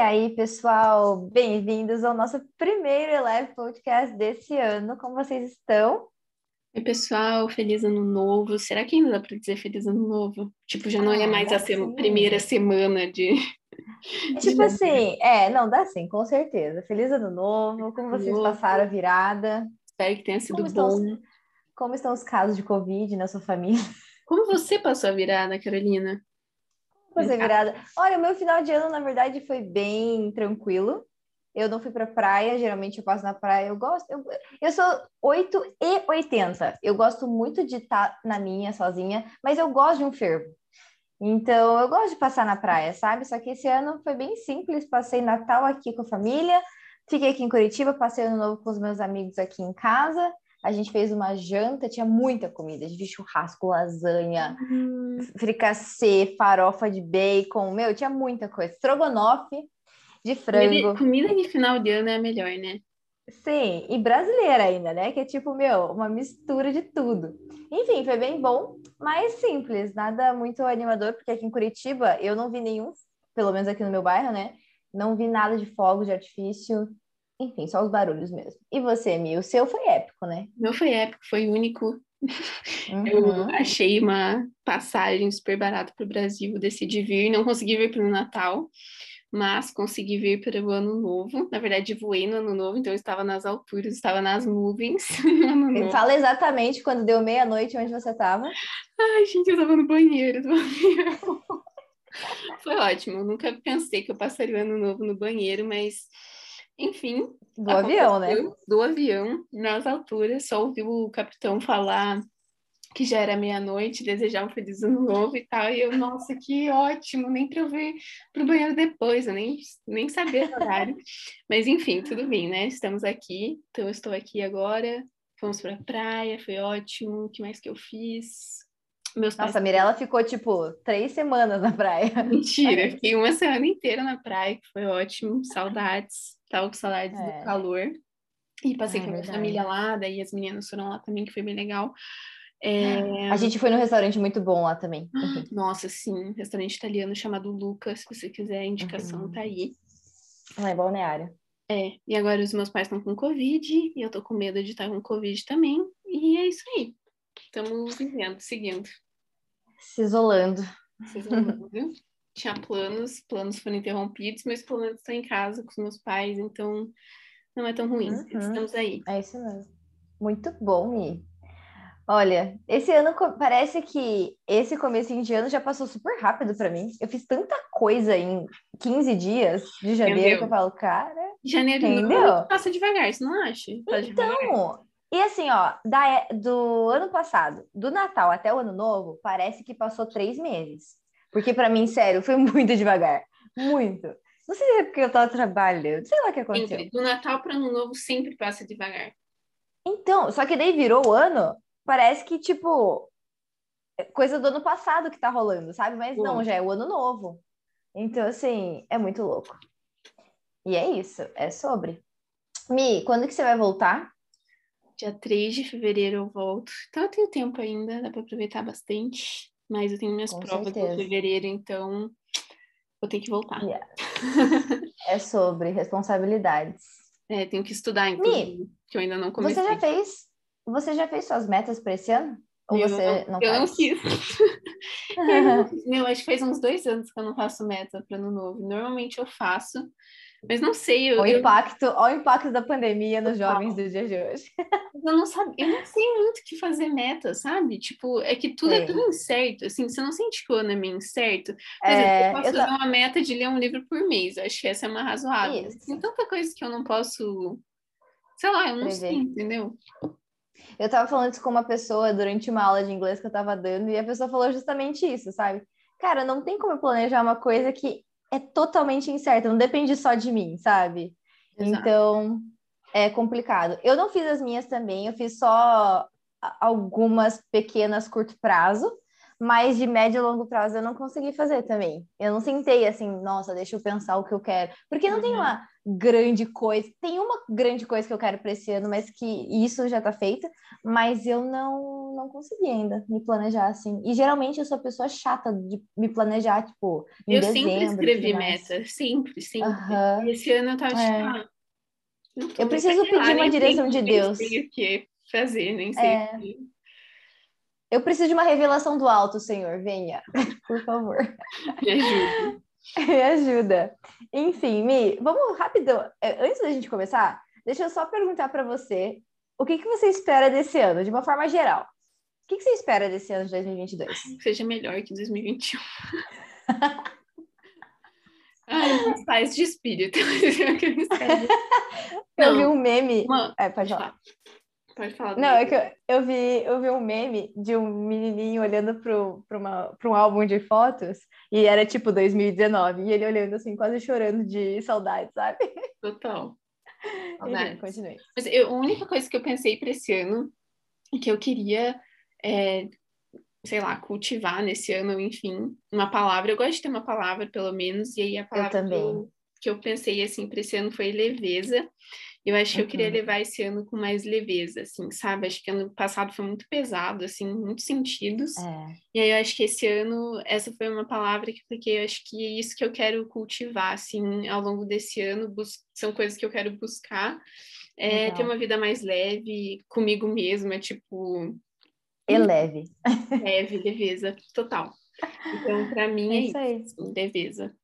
aí, pessoal, bem-vindos ao nosso primeiro Eleve Podcast desse ano. Como vocês estão? Oi, pessoal, feliz ano novo. Será que ainda dá para dizer feliz ano novo? Tipo, já não é ah, é mais a primeira semana de. É tipo assim, é, não, dá sim, com certeza. Feliz ano novo. Como vocês novo. passaram a virada? Espero que tenha sido como bom. Estão os, como estão os casos de Covid na sua família? Como você passou a virada, Carolina? Passei virada. Olha, o meu final de ano, na verdade, foi bem tranquilo. Eu não fui pra praia, geralmente eu passo na praia. Eu gosto. Eu, eu sou 8 e 80. Eu gosto muito de estar tá na minha sozinha, mas eu gosto de um fervo. Então, eu gosto de passar na praia, sabe? Só que esse ano foi bem simples. Passei Natal aqui com a família, fiquei aqui em Curitiba, passei ano novo com os meus amigos aqui em casa. A gente fez uma janta, tinha muita comida, de churrasco, lasanha, uhum. fricassê, farofa de bacon, meu, tinha muita coisa. Estrogonofe de frango. Comida, de final de ano é a melhor, né? Sim, e brasileira ainda, né? Que é tipo, meu, uma mistura de tudo. Enfim, foi bem bom, mas simples, nada muito animador, porque aqui em Curitiba eu não vi nenhum, pelo menos aqui no meu bairro, né? Não vi nada de fogos de artifício, enfim, só os barulhos mesmo. E você, Mi? O seu foi épico, né? Meu foi épico, foi único. Uhum. Eu achei uma passagem super barata para o Brasil, decidi vir, não consegui vir para o Natal, mas consegui vir para o Ano Novo. Na verdade, voei no Ano Novo, então eu estava nas alturas, estava nas nuvens. Fala exatamente quando deu meia-noite onde você estava. Ai, gente, eu estava no banheiro do avião. Foi ótimo, nunca pensei que eu passaria o Ano Novo no banheiro, mas enfim. Do avião, né? Do avião, nas alturas, só ouviu o capitão falar que já era meia-noite, desejar um feliz ano novo e tal. E eu, nossa, que ótimo, nem para eu ver para o banheiro depois, eu nem, nem sabia o horário. Mas enfim, tudo bem, né? Estamos aqui, então eu estou aqui agora. Fomos para a praia, foi ótimo. O que mais que eu fiz? Meus Nossa, a Mirella ficou tipo três semanas na praia. Mentira, fiquei uma semana inteira na praia, que foi ótimo, saudades. Tava com saudades é. do calor. E passei é, com a minha família lá, daí as meninas foram lá também, que foi bem legal. É... A gente foi num restaurante muito bom lá também. Nossa, sim, restaurante italiano chamado Luca, se você quiser, a indicação uhum. tá aí. Ah, é balneário. É, e agora os meus pais estão com Covid, e eu tô com medo de estar com Covid também, e é isso aí. Estamos vivendo, seguindo. Se isolando. Se isolando tinha planos, planos foram interrompidos, mas pelo menos estou em casa com os meus pais, então não é tão ruim. Uhum. Estamos aí. É isso mesmo. Muito bom, Mi. Olha, esse ano parece que esse começo de ano já passou super rápido para mim. Eu fiz tanta coisa em 15 dias de janeiro que eu falo, cara. Janeiro entendeu? passa devagar, você não acha? Então, devagar. e assim, ó, da, do ano passado, do Natal até o ano novo, parece que passou três meses. Porque para mim, sério, foi muito devagar. Muito. Não sei se é porque eu tava trabalhando, sei lá o que aconteceu. Sempre. Do Natal para Ano Novo sempre passa devagar. Então, só que daí virou o ano, parece que, tipo, é coisa do ano passado que tá rolando, sabe? Mas Pô. não, já é o ano novo. Então, assim, é muito louco. E é isso, é sobre. Mi, quando que você vai voltar? Dia 3 de fevereiro eu volto. Então eu tenho tempo ainda, dá para aproveitar bastante mas eu tenho minhas Com provas certeza. em fevereiro, então vou ter que voltar. Yeah. é sobre responsabilidades. É, tenho que estudar, inclusive, que eu ainda não comecei. Você já fez, você já fez suas metas para esse ano? Ou eu você não, não Eu faz? não fiz. eu, meu, acho que faz uns dois anos que eu não faço meta para ano novo. Normalmente eu faço, mas não sei. Eu, o, impacto, eu... o impacto da pandemia nos jovens do dia de hoje. Eu não sabia, eu não sei muito o que fazer meta, sabe? Tipo, é que tudo Sim. é tão incerto, assim, você não sente que o ano é meio incerto? Por é, exemplo, eu posso eu fazer uma meta de ler um livro por mês, eu acho que essa é uma razoável. Isso. Tem tanta coisa que eu não posso, sei lá, eu não sei, entendeu? Eu tava falando isso com uma pessoa durante uma aula de inglês que eu tava dando, e a pessoa falou justamente isso, sabe? Cara, não tem como eu planejar uma coisa que é totalmente incerta, não depende só de mim, sabe? Exato. Então, é complicado. Eu não fiz as minhas também, eu fiz só algumas pequenas curto prazo, mas de médio e longo prazo eu não consegui fazer também. Eu não sentei assim, nossa, deixa eu pensar o que eu quero. Porque não uhum. tem uma grande coisa, tem uma grande coisa que eu quero para esse ano, mas que isso já tá feito, mas eu não não consegui ainda me planejar assim. E geralmente eu sou a pessoa chata de me planejar, tipo, em eu dezembro. Sempre escrevi meta, sempre, sempre. Uhum. Esse ano eu tava tipo, é. ah, eu preciso pedir uma direção de Deus. O que fazer, nem sei. É. Eu preciso de uma revelação do alto, Senhor. Venha, por favor. Me ajuda. Me ajuda. Enfim, Mi, vamos rápido. É, antes da gente começar, deixa eu só perguntar para você o que, que você espera desse ano, de uma forma geral. O que, que você espera desse ano de 2022? Que seja melhor que 2021. Ai, paz de espírito. eu vi um meme. Uma... É, pode falar. Pode falar. Não, é que eu, eu, vi, eu vi um meme de um menininho olhando para um álbum de fotos e era tipo 2019 e ele olhando assim, quase chorando de saudade, sabe? Total. Enfim, continue. Mas eu, a única coisa que eu pensei para esse ano que eu queria, é, sei lá, cultivar nesse ano, enfim, uma palavra. Eu gosto de ter uma palavra, pelo menos, e aí a palavra que eu, que eu pensei assim para esse ano foi leveza. Eu acho que eu queria levar esse ano com mais leveza, assim, sabe? Acho que ano passado foi muito pesado, assim, em muitos sentidos. É. E aí eu acho que esse ano, essa foi uma palavra que porque eu acho que é isso que eu quero cultivar, assim, ao longo desse ano, são coisas que eu quero buscar. É, ter uma vida mais leve comigo mesma, tipo. E leve. Leve, leveza, total. Então, para mim, é, é isso, aí. Assim, leveza.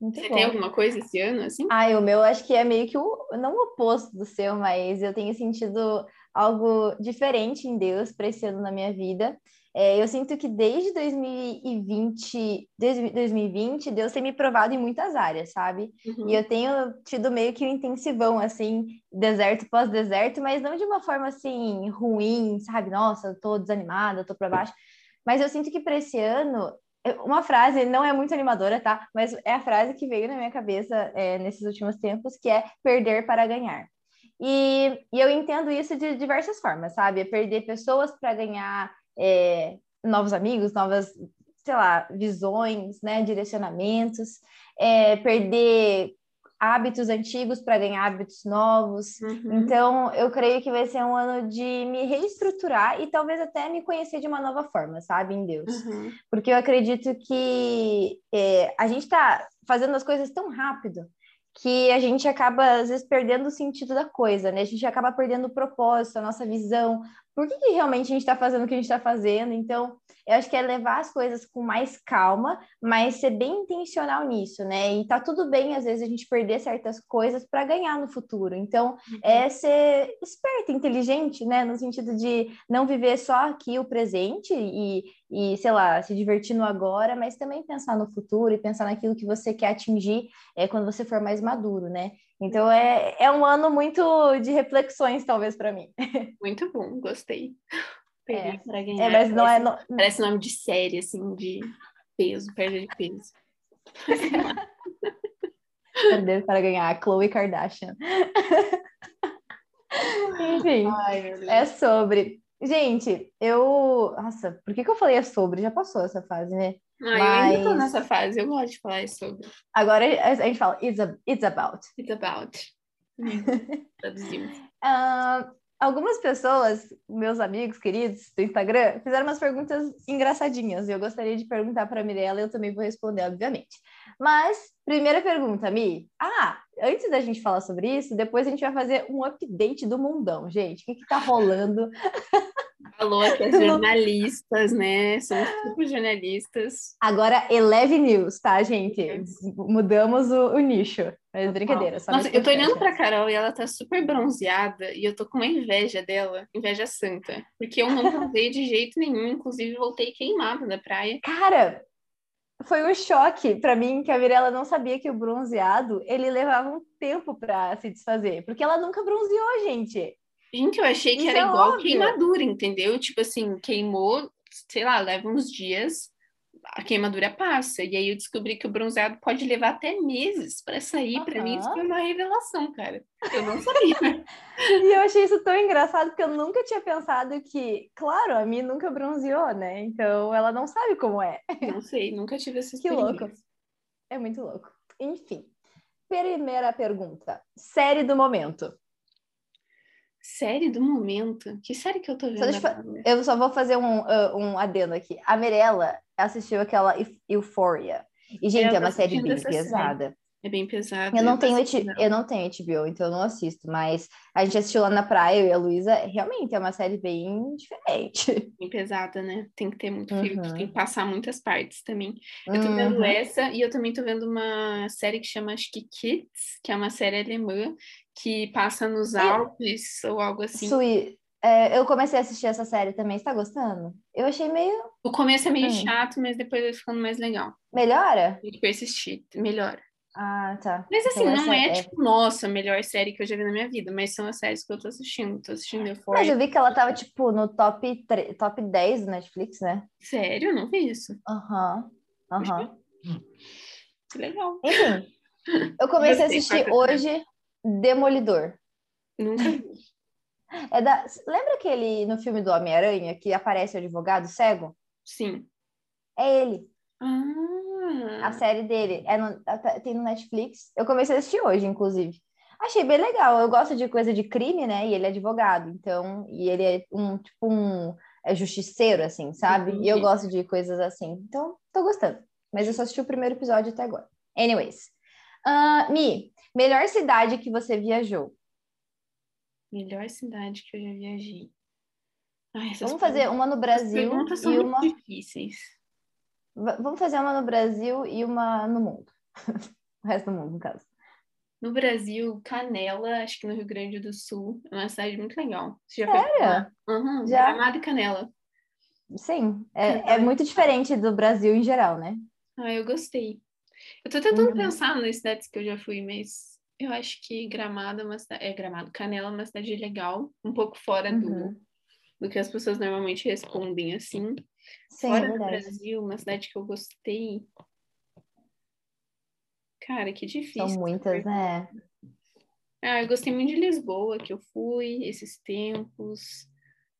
Muito Você bom. tem alguma coisa esse ano, assim? Ah, o meu acho que é meio que o, não o oposto do seu, mas eu tenho sentido algo diferente em Deus para esse ano na minha vida. É, eu sinto que desde 2020, desde 2020, Deus tem me provado em muitas áreas, sabe? Uhum. E eu tenho tido meio que um intensivão, assim, deserto pós deserto, mas não de uma forma assim ruim, sabe? Nossa, eu tô desanimada, eu tô para baixo. Mas eu sinto que para esse ano uma frase, não é muito animadora, tá? Mas é a frase que veio na minha cabeça é, nesses últimos tempos, que é perder para ganhar. E, e eu entendo isso de diversas formas, sabe? É perder pessoas para ganhar é, novos amigos, novas, sei lá, visões, né? Direcionamentos. É, perder hábitos antigos para ganhar hábitos novos. Uhum. Então, eu creio que vai ser um ano de me reestruturar e talvez até me conhecer de uma nova forma, sabe, em Deus. Uhum. Porque eu acredito que é, a gente está fazendo as coisas tão rápido que a gente acaba, às vezes, perdendo o sentido da coisa, né? A gente acaba perdendo o propósito, a nossa visão. Por que, que realmente a gente está fazendo o que a gente está fazendo? Então, eu acho que é levar as coisas com mais calma, mas ser bem intencional nisso, né? E tá tudo bem, às vezes, a gente perder certas coisas para ganhar no futuro. Então, uhum. é ser esperto, inteligente, né? No sentido de não viver só aqui o presente e, e, sei lá, se divertir no agora, mas também pensar no futuro e pensar naquilo que você quer atingir é, quando você for mais maduro, né? Então, é, é um ano muito de reflexões, talvez, para mim. Muito bom, gostei. Perder é. para ganhar. É, mas não é parece, é. Parece nome de série, assim, de peso, perda de peso. Perder para ganhar, Chloe Kardashian. Enfim, Ai, é sobre. Gente, eu. Nossa, por que, que eu falei é sobre? Já passou essa fase, né? Ah, Mas... eu ainda tô nessa fase, eu gosto de falar sobre. Agora a gente fala it's, a, it's about. It's about. Traduzimos. uh, algumas pessoas, meus amigos queridos do Instagram, fizeram umas perguntas engraçadinhas e eu gostaria de perguntar para a Mirella, eu também vou responder, obviamente. Mas, primeira pergunta, Mi. Ah, antes da gente falar sobre isso, depois a gente vai fazer um update do mundão, gente. O que, que tá rolando? Falou que as jornalistas, né? Somos tipo jornalistas. Agora, Eleve News, tá, gente? Mudamos o, o nicho. Mas brincadeira. Só Nossa, eu tô olhando pra Carol e ela tá super bronzeada e eu tô com uma inveja dela, inveja santa. Porque eu não bronzei de jeito nenhum, inclusive voltei queimada da praia. Cara, foi um choque para mim que a Mirella não sabia que o bronzeado ele levava um tempo para se desfazer, porque ela nunca bronzeou, gente. Gente, eu achei que Isso era é igual óbvio. queimadura, entendeu? Tipo assim, queimou, sei lá, leva uns dias, a queimadura passa. E aí eu descobri que o bronzeado pode levar até meses para sair. Para mim, isso foi uma revelação, cara. Eu não sabia. e eu achei isso tão engraçado porque eu nunca tinha pensado que, claro, a mim nunca bronzeou, né? Então ela não sabe como é. Não sei, nunca tive essa experiência. Que louco. É muito louco. Enfim. Primeira pergunta. Série do momento. Série do momento? Que série que eu tô vendo? Só eu só vou fazer um, uh, um adendo aqui. A Mirella assistiu aquela Euphoria. E, gente, é uma série bem pesada. É bem pesado. Eu não, tenho, eu não tenho HBO, então eu não assisto, mas a gente assistiu lá na praia, eu e a Luísa, realmente é uma série bem diferente. Bem pesada, né? Tem que ter muito uhum. filtro, tem que passar muitas partes também. Eu tô vendo uhum. essa e eu também tô vendo uma série que chama acho que Kids, que é uma série alemã que passa nos Alpes ou algo assim. Sui, é, eu comecei a assistir essa série também, você tá gostando? Eu achei meio. O começo é meio hum. chato, mas depois vai ficando mais legal. Melhora? Que persistir, melhora. Ah, tá. Mas assim, então, não é, é, tipo, nossa, a melhor série que eu já vi na minha vida, mas são as séries que eu tô assistindo. Tô assistindo Euphoria. Mas eu vi que ela tava, tipo, no top, 3, top 10 do Netflix, né? Sério? Eu não vi isso. Aham. Uhum. Aham. Uhum. Que legal. Enfim, eu comecei a assistir hoje Demolidor. Nunca vi. É da... Lembra aquele no filme do Homem-Aranha que aparece o advogado cego? Sim. É ele. Ah. A série dele é no, tem no Netflix. Eu comecei a assistir hoje, inclusive. Achei bem legal. Eu gosto de coisa de crime, né? E ele é advogado, então, e ele é um tipo um é justiceiro, assim, sabe? E eu gosto de coisas assim. Então, tô gostando. Mas eu só assisti o primeiro episódio até agora. Anyways. Uh, Mi, melhor cidade que você viajou? Melhor cidade que eu já viajei. Ai, Vamos fazer uma no Brasil e uma. difíceis. Vamos fazer uma no Brasil e uma no mundo. o resto do mundo, no caso. No Brasil, Canela, acho que no Rio Grande do Sul, é uma cidade muito legal. Você já Sério? uhum, já? Gramado e Canela. Sim, é, é muito diferente do Brasil em geral, né? Ah, eu gostei. Eu tô tentando uhum. pensar nas cidades que eu já fui, mas eu acho que Gramado é uma cidade, é Gramado, Canela é uma cidade legal, um pouco fora uhum. do, do que as pessoas normalmente respondem assim. Sim, Fora é do Brasil, uma cidade que eu gostei. Cara, que difícil. São muitas, né? Ah, eu gostei muito de Lisboa, que eu fui esses tempos.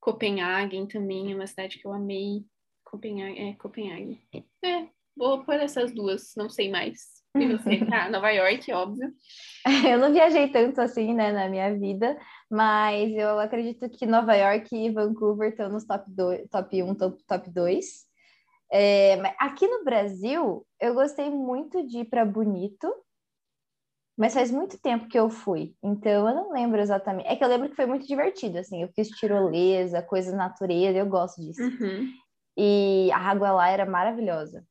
Copenhagen também é uma cidade que eu amei. Copenhagen, é, Copenhagen. É, vou por essas duas, não sei mais. E você, ah, Nova York, óbvio. Eu não viajei tanto assim, né, na minha vida, mas eu acredito que Nova York e Vancouver estão nos top, dois, top 1, top, top 2. É, aqui no Brasil, eu gostei muito de ir para Bonito, mas faz muito tempo que eu fui, então eu não lembro exatamente. É que eu lembro que foi muito divertido, assim, eu fiz tirolesa, coisas natureza, eu gosto disso. Uhum. E a água lá era maravilhosa.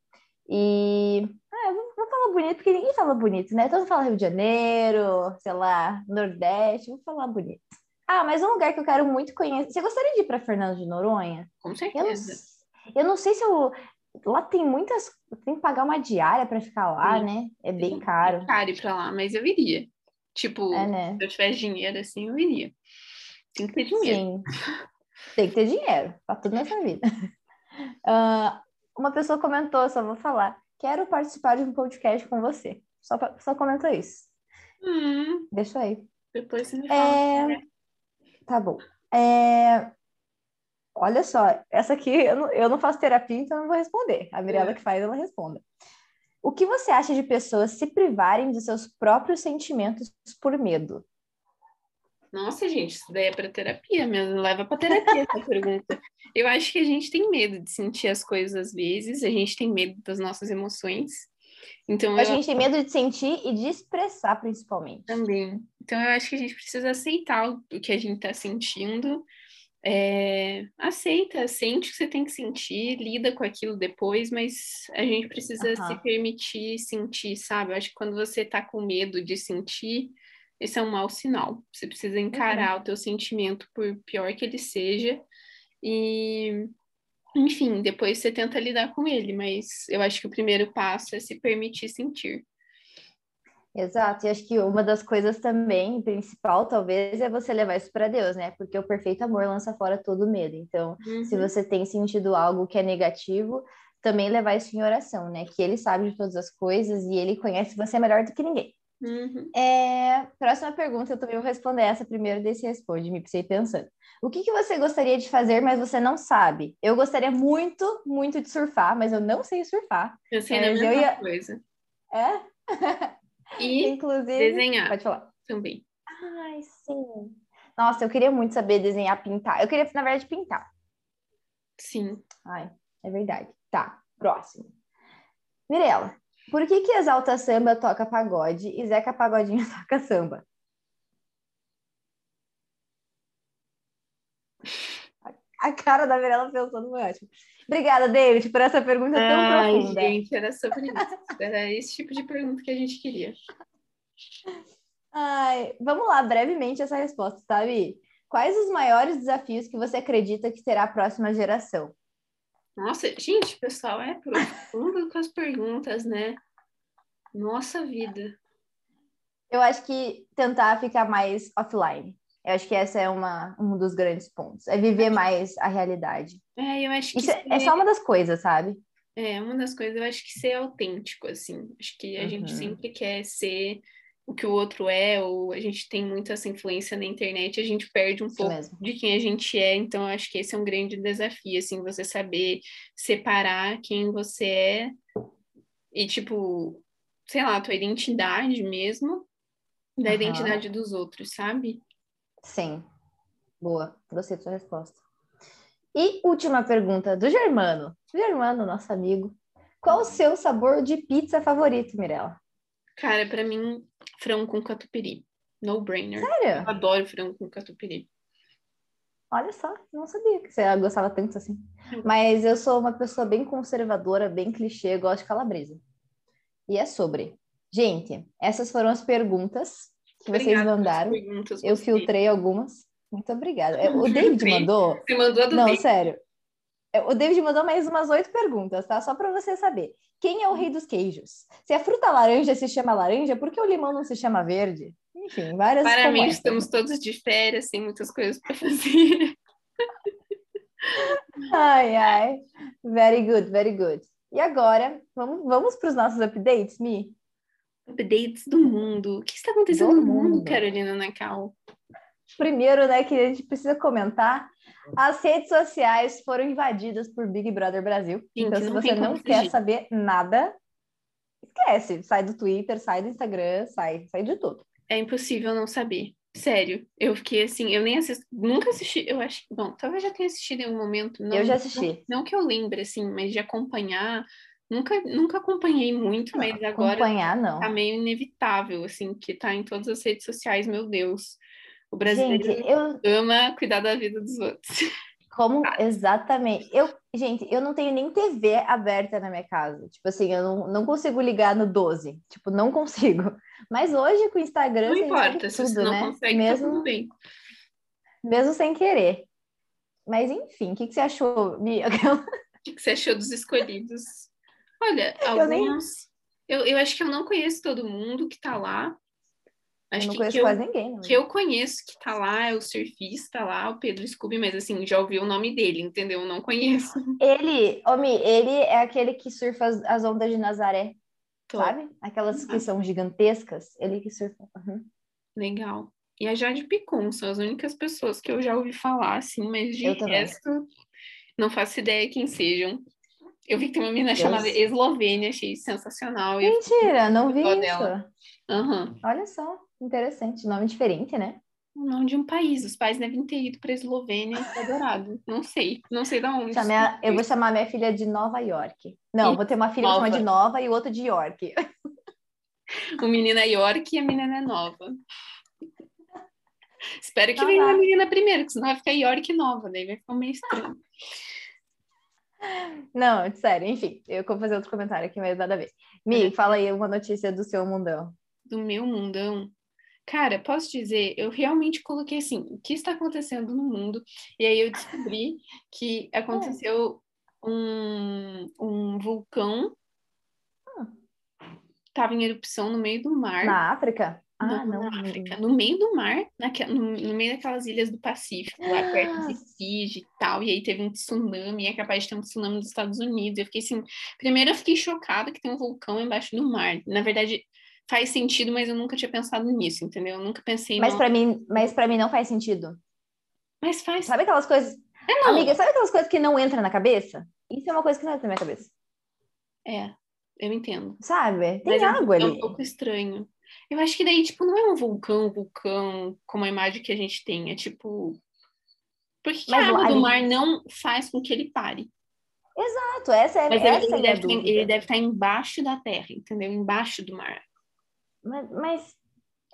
E ah, vou, falar bonito, porque ninguém fala bonito, né? Todo mundo fala Rio de Janeiro, sei lá, Nordeste, vou falar bonito. Ah, mas um lugar que eu quero muito conhecer. Você gostaria de ir para Fernando de Noronha? Com certeza. Eu não, eu não sei se eu. Lá tem muitas. Tem que pagar uma diária para ficar lá, Sim. né? É bem caro. É caro ir pra lá, mas eu iria. Tipo, é, né? se eu tivesse dinheiro assim, eu iria. Tem que ter dinheiro. Sim. Tem que ter dinheiro para tudo nessa vida. Uh, uma pessoa comentou, só vou falar, quero participar de um podcast com você. Só, só comentou isso. Hum, Deixa aí. Depois você me fala. É... Né? Tá bom. É... Olha só, essa aqui eu não, eu não faço terapia, então eu não vou responder. A Mirella é. que faz, ela responda. O que você acha de pessoas se privarem dos seus próprios sentimentos por medo? Nossa, gente, isso daí é para terapia mesmo, leva para terapia essa pergunta. Eu acho que a gente tem medo de sentir as coisas às vezes, a gente tem medo das nossas emoções. Então a eu... gente tem medo de sentir e de expressar, principalmente. Também. Então eu acho que a gente precisa aceitar o que a gente está sentindo. É... aceita, sente o que você tem que sentir, lida com aquilo depois, mas a gente precisa uhum. se permitir sentir, sabe? Eu acho que quando você está com medo de sentir, esse é um mau sinal. Você precisa encarar uhum. o teu sentimento, por pior que ele seja, e enfim, depois você tenta lidar com ele, mas eu acho que o primeiro passo é se permitir sentir. Exato, e acho que uma das coisas também, principal talvez, é você levar isso para Deus, né? Porque o perfeito amor lança fora todo medo. Então, uhum. se você tem sentido algo que é negativo, também levar isso em oração, né? Que ele sabe de todas as coisas e ele conhece você melhor do que ninguém. Uhum. É, próxima pergunta, eu também vou responder essa primeiro, desse responde, me pensei pensando. O que, que você gostaria de fazer, mas você não sabe? Eu gostaria muito, muito de surfar, mas eu não sei surfar. Eu sei a Mas mesma eu ia- coisa. É? E Inclusive. desenhar Pode falar. também. Ai, sim. Nossa, eu queria muito saber desenhar, pintar. Eu queria, na verdade, pintar. Sim. Ai, é verdade. Tá, próximo. Mirela, por que que Exalta Samba toca pagode e Zeca Pagodinho toca samba? A cara da Mirella pensando foi ótimo. Obrigada, David, por essa pergunta tão Ai, profunda. gente, era sobre isso. Era esse tipo de pergunta que a gente queria. Ai, vamos lá, brevemente essa resposta, sabe? Quais os maiores desafios que você acredita que terá a próxima geração? Nossa, gente, pessoal é profundo com as perguntas, né? Nossa vida. Eu acho que tentar ficar mais offline. Eu acho que essa é uma, um dos grandes pontos. É viver mais a realidade. É, eu acho que Isso é, ser- é só uma das coisas, sabe? é uma das coisas, eu acho que ser autêntico, assim. Acho que a gente Uhum. sempre quer ser o que o outro é, ou a gente tem muito essa influência na internet, a gente perde um Isso pouco mesmo. de quem a gente é, então eu acho que esse é um grande desafio, assim, você saber separar quem você é e, tipo, sei lá, a tua identidade mesmo da Aham. identidade dos outros, sabe? Sim. Boa. Gostei da sua resposta. E última pergunta do Germano. Germano, nosso amigo. Qual o seu sabor de pizza favorito, Mirella? Cara, pra mim, frango com catupiry. No brainer. Eu Sério? adoro frango com catupiry. Olha só, não sabia que você gostava tanto assim. Mas eu sou uma pessoa bem conservadora, bem clichê, eu gosto de calabresa. E é sobre. Gente, essas foram as perguntas que vocês Obrigada pelas mandaram. perguntas, Eu filtrei algumas. Muito obrigada. É, O David Filtrei. mandou. Você mandou a do Não, David. sério. É, O David mandou mais umas oito perguntas, tá? Só para você saber. Quem é o rei dos queijos? Se a fruta laranja se chama laranja, por que o limão não se chama verde? Enfim, várias Para como mim, estamos todos de férias, sem muitas coisas para fazer. Ai, ai. Very good, very good. E agora, vamos, vamos para os nossos updates, Mi? Updates do mundo. O que está acontecendo Do no mundo, mundo. Carolina Nacal? Primeiro, né, que a gente precisa comentar, as redes sociais foram invadidas por Big Brother Brasil. Gente, então, se você não quer fugir. saber nada, esquece. Sai do Twitter, sai do Instagram, sai, sai de tudo. É impossível não saber. Sério, eu fiquei assim, eu nem assisto, nunca assisti, eu acho, bom, talvez já tenha assistido em algum momento. Não, Eu já assisti. Não, não que eu lembre, assim, mas de acompanhar, nunca, nunca acompanhei muito, mas agora Acompanhar, não. tá meio inevitável, assim, que tá em todas as redes sociais, meu Deus. O brasileiro Gente, eu, ama cuidar da vida dos outros. Como exatamente? Eu, gente, eu não tenho nem TV aberta na minha casa. Tipo assim, eu não, não consigo ligar no 12. Tipo, não consigo. Mas hoje com o Instagram Não importa, consegue se você tudo, não né? consegue, tá mesmo, tudo bem. mesmo sem querer. Mas enfim, o que, que você achou, Bia? O que que você achou dos escolhidos? Olha, Eu nem- alguns. Eu, eu acho que eu não conheço todo mundo que tá lá. Eu Acho não que, conheço que, eu, quase ninguém. Não. que eu conheço que tá lá é o surfista lá, o Pedro Scooby, mas assim, já ouvi o nome dele, entendeu? Eu não conheço. Ele, Omi, ele é aquele que surfa as, as ondas de Nazaré, Top. sabe? Aquelas que são gigantescas. Ele que surfa. Uhum. Legal. E a Jade Picon são as únicas pessoas que eu já ouvi falar, assim, mas de Eu resto, não faço ideia quem sejam. Eu vi que tem uma menina Deus. chamada Eslovênia, achei sensacional. eu Mentira, não vi isso. dela. Aham. Olha só, interessante. Nome diferente, né? O nome de um país. Os pais devem ter ido para Eslovênia e adorado. Não sei. Não sei de onde. Eu vou chamar minha filha de Nova York. Não, Ih, vou ter uma filha que Nova. chama de Nova e o outro de York. O menino é York e a menina é Nova. Espero que venha a menina primeiro, que senão vai ficar York Nova. Daí vai ficar meio estranho. Não, sério, enfim, eu vou fazer outro comentário aqui, mas nada a ver. Mi, fala aí uma notícia do seu mundão. Do meu mundão. Cara, posso dizer, eu realmente coloquei assim, o que está acontecendo no mundo? E aí eu descobri que aconteceu um, um vulcão estava em erupção no meio do mar. Na África? Ah, não, não. na não. África, no meio do mar, naque- no, no meio daquelas ilhas do Pacífico, lá perto Ah. de Fiji e tal, e aí teve um tsunami, e é capaz de ter um tsunami nos Estados Unidos. Eu fiquei assim, primeiro eu fiquei chocada que tem um vulcão embaixo do mar. Na verdade, faz sentido, mas eu nunca tinha pensado nisso, entendeu? Eu nunca pensei, Mas pra mim, mas para mim não faz sentido. Mas faz. Sabe aquelas coisas, É, não. amiga, sabe aquelas coisas que não entram na cabeça? Isso é uma coisa que não entra na minha cabeça. É, eu entendo. Sabe? Tem Mas é um- água é um ali. pouco estranho. Eu acho que daí, tipo, não é um vulcão, vulcão, como a imagem que a gente tem. É tipo. Por que, que Mas a água ali- do mar não faz com que ele pare? Exato, essa é, Mas essa é a ele minha deve, ele deve estar embaixo da terra, entendeu? Embaixo do mar. Mas, mas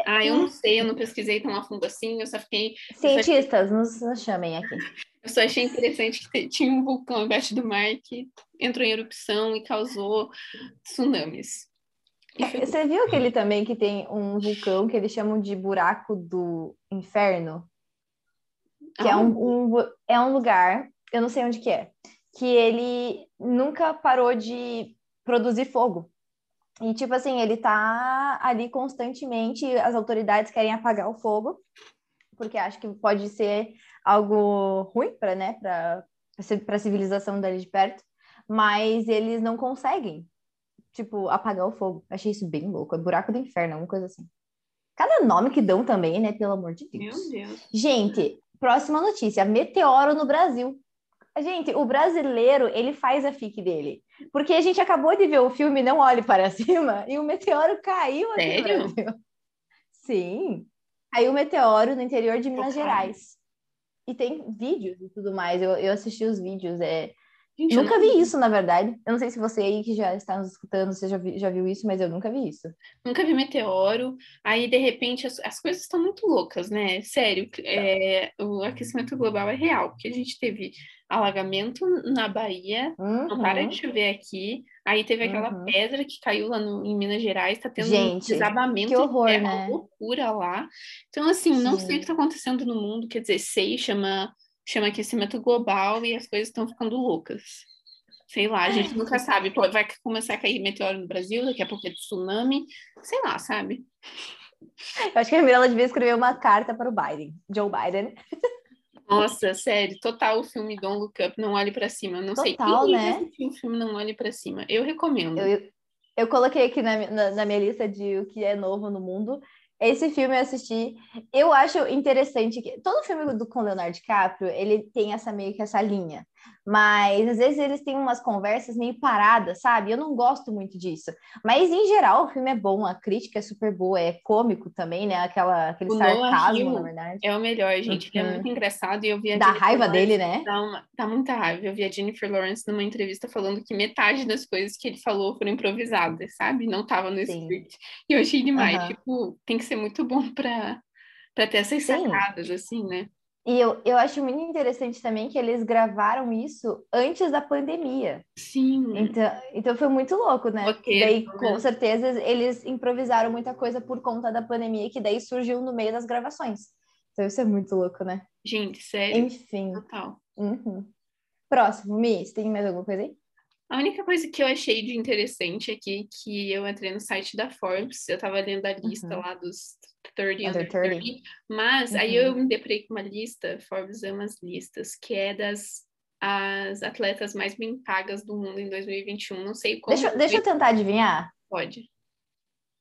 Ah, eu não sei, eu não pesquisei tão a fundo assim, eu só fiquei. cientistas, nos, nos chamem aqui. Eu só achei interessante que tinha um vulcão embaixo do mar que entrou em erupção e causou tsunamis. E foi- Você viu aquele também que tem um vulcão que eles chamam de buraco do inferno? Que é, Ah, um, um vu- é um lugar, eu não sei onde que é, que ele nunca parou de produzir fogo. E, tipo assim, ele tá ali constantemente, as autoridades querem apagar o fogo, porque acham que pode ser algo ruim para né, para a civilização dali de perto, mas eles não conseguem, tipo, apagar o fogo. Achei isso bem louco, é buraco do inferno, uma coisa assim. Cada nome que dão também, né, pelo amor de Deus. Meu Deus. Gente, próxima notícia: meteoro no Brasil. Gente, o brasileiro, ele faz a fic dele. Porque a gente acabou de ver o filme Não Olhe Para Cima e o meteoro caiu aqui Sério? no Brasil. Sim. Caiu um meteoro no interior de Minas. Gerais. E tem vídeos e tudo mais. Eu, eu assisti os vídeos. É... Gente, Nunca não- vi isso, na verdade. Eu não sei se você aí que já está nos escutando, você já, vi- já viu isso, mas eu nunca vi isso. Nunca vi meteoro. Aí, de repente, as, as coisas estão muito loucas, né? Sério, é, o aquecimento global é real, porque a gente teve alagamento na Bahia, não para Uhum. de chover aqui. Aí teve aquela Uhum. pedra que caiu lá no- em Minas Gerais, tá tendo um Gente, desabamento que horror, é uma né? loucura lá. Então, assim, não Sim. sei o que está acontecendo no mundo, quer dizer, sei, chama, chama aquecimento global e as coisas estão ficando loucas. Sei lá, a gente nunca sabe. Pô, vai começar a cair meteoro no Brasil, daqui a pouco é tsunami, sei lá, sabe? Eu acho que a Mirella devia escrever uma carta para o Biden, Joe Biden. Nossa, sério, total o filme Don't Look Up, Não Olhe Pra Cima. Não sei Total, quem né? assistiu o filme Não Olhe Pra Cima. Eu recomendo. Eu, eu, coloquei aqui na, na, na minha lista de o que é novo no mundo. Esse filme eu assisti. Eu acho interessante que todo filme do, com Leonardo DiCaprio, ele tem essa meio que essa linha. Mas às vezes eles têm umas conversas meio paradas, sabe? Eu não gosto muito disso. Mas em geral o filme é bom, a crítica é super boa, é cômico também, né? Aquela, aquele O sarcasmo, na verdade. É o melhor, gente. É Uhum. muito engraçado e eu vi a Da Jennifer raiva Lawrence dele, né? Dá, uma, dá muita raiva. Eu vi a Jennifer Lawrence numa entrevista falando que metade das coisas que ele falou foram improvisadas, sabe? Não tava no Sim. script. E eu achei demais. Aham. Tipo, tem que ser muito bom pra, pra ter essas Sim. sacadas, assim, né? E eu, eu acho muito interessante também que eles gravaram isso antes da pandemia. Sim. Então, então foi muito louco, né? Roteiro, daí, né? com certeza, eles improvisaram muita coisa por conta da pandemia, que daí surgiu no meio das gravações. Então isso é muito louco, né? Gente, sério. Enfim. Total. Uhum. Próximo, Mi, você tem mais alguma coisa aí? A única coisa que eu achei de interessante aqui, que eu entrei no site da Forbes, eu tava lendo a lista Uhum. lá dos 30 Under under 30. 30, mas aí Uhum. eu me deparei com uma lista, Forbes ama as listas, que é das as atletas mais bem pagas do mundo em 2021. Não sei como Deixa, eu- deixa eu tentar adivinhar. pode.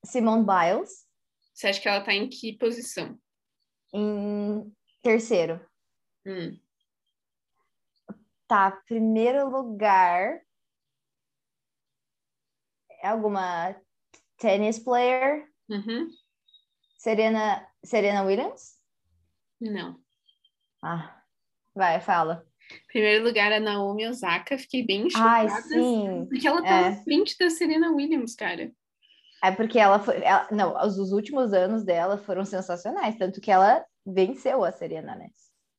Simone Biles Você acha que ela tá em que posição? em terceiro. Hum, Tá, primeiro lugar. É alguma tennis player? uhum, Serena, Serena Williams? Não. Ah, vai, fala. Primeiro lugar, a Naomi Osaka. Fiquei bem Ai, chocada. sim. Porque ela tá É. na frente da Serena Williams, cara. É porque ela foi. ela- não, os, os últimos anos dela foram sensacionais, tanto que ela venceu a Serena, né?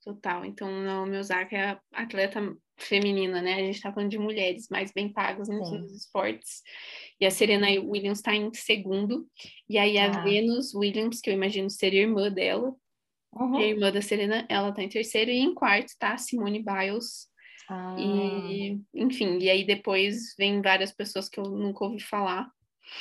Total. Então, Naomi Osaka é a atleta feminina, né? A gente tá falando de mulheres mais bem pagas nos, esportes. E a Serena Williams tá em segundo. E aí a Ah. Venus Williams, que eu imagino ser irmã dela, Uhum. e a irmã da Serena, ela tá em terceiro. E em quarto tá a Simone Biles. Ah, E, enfim, e aí depois vem várias pessoas que eu nunca ouvi falar.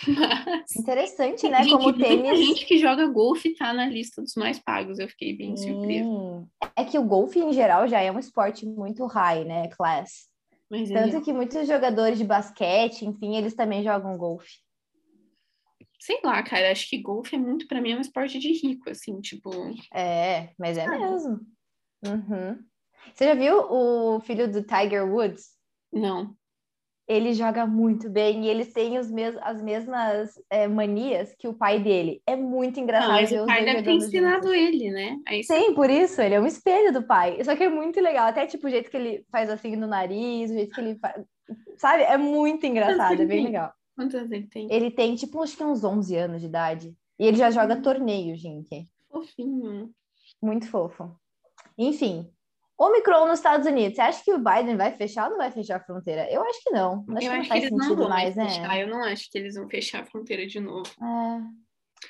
Mas Interessante, né? gente, Como o tênis. gente que joga golfe tá na lista dos mais pagos. Eu fiquei bem surpresa. Hum, É que o golfe em geral já é um esporte muito high, né? Class. Mas é, Tanto que muitos jogadores de basquete, enfim, eles também jogam golfe. sei lá, cara, acho que golfe é muito pra mim é um esporte de rico, assim, tipo, É, mas é Ah. mesmo. Uhum. Você já viu o filho do Tiger Woods? não. Ele joga muito bem e eles têm os mes as mesmas é, manias que o pai dele. É muito engraçado Não, mas o pai deve ter ensinado juntos. ele, né? Você- Sim, por isso, ele é um espelho do pai. Só que é muito legal, até tipo o jeito que ele faz assim no nariz, o jeito que ele faz, sabe? É muito engraçado, é bem legal. Quantos anos ele tem? Ele tem tipo acho que uns 11 anos de idade e ele já joga Uhum. torneio, gente. Fofinho. Muito fofo. Enfim, Omicron nos Estados Unidos. Você acha que o Biden vai fechar ou não vai fechar a fronteira? Eu acho que não. Acho eu que não acho que eles não vão mais, né? fechar. Eu não acho que eles vão fechar a fronteira de novo. É,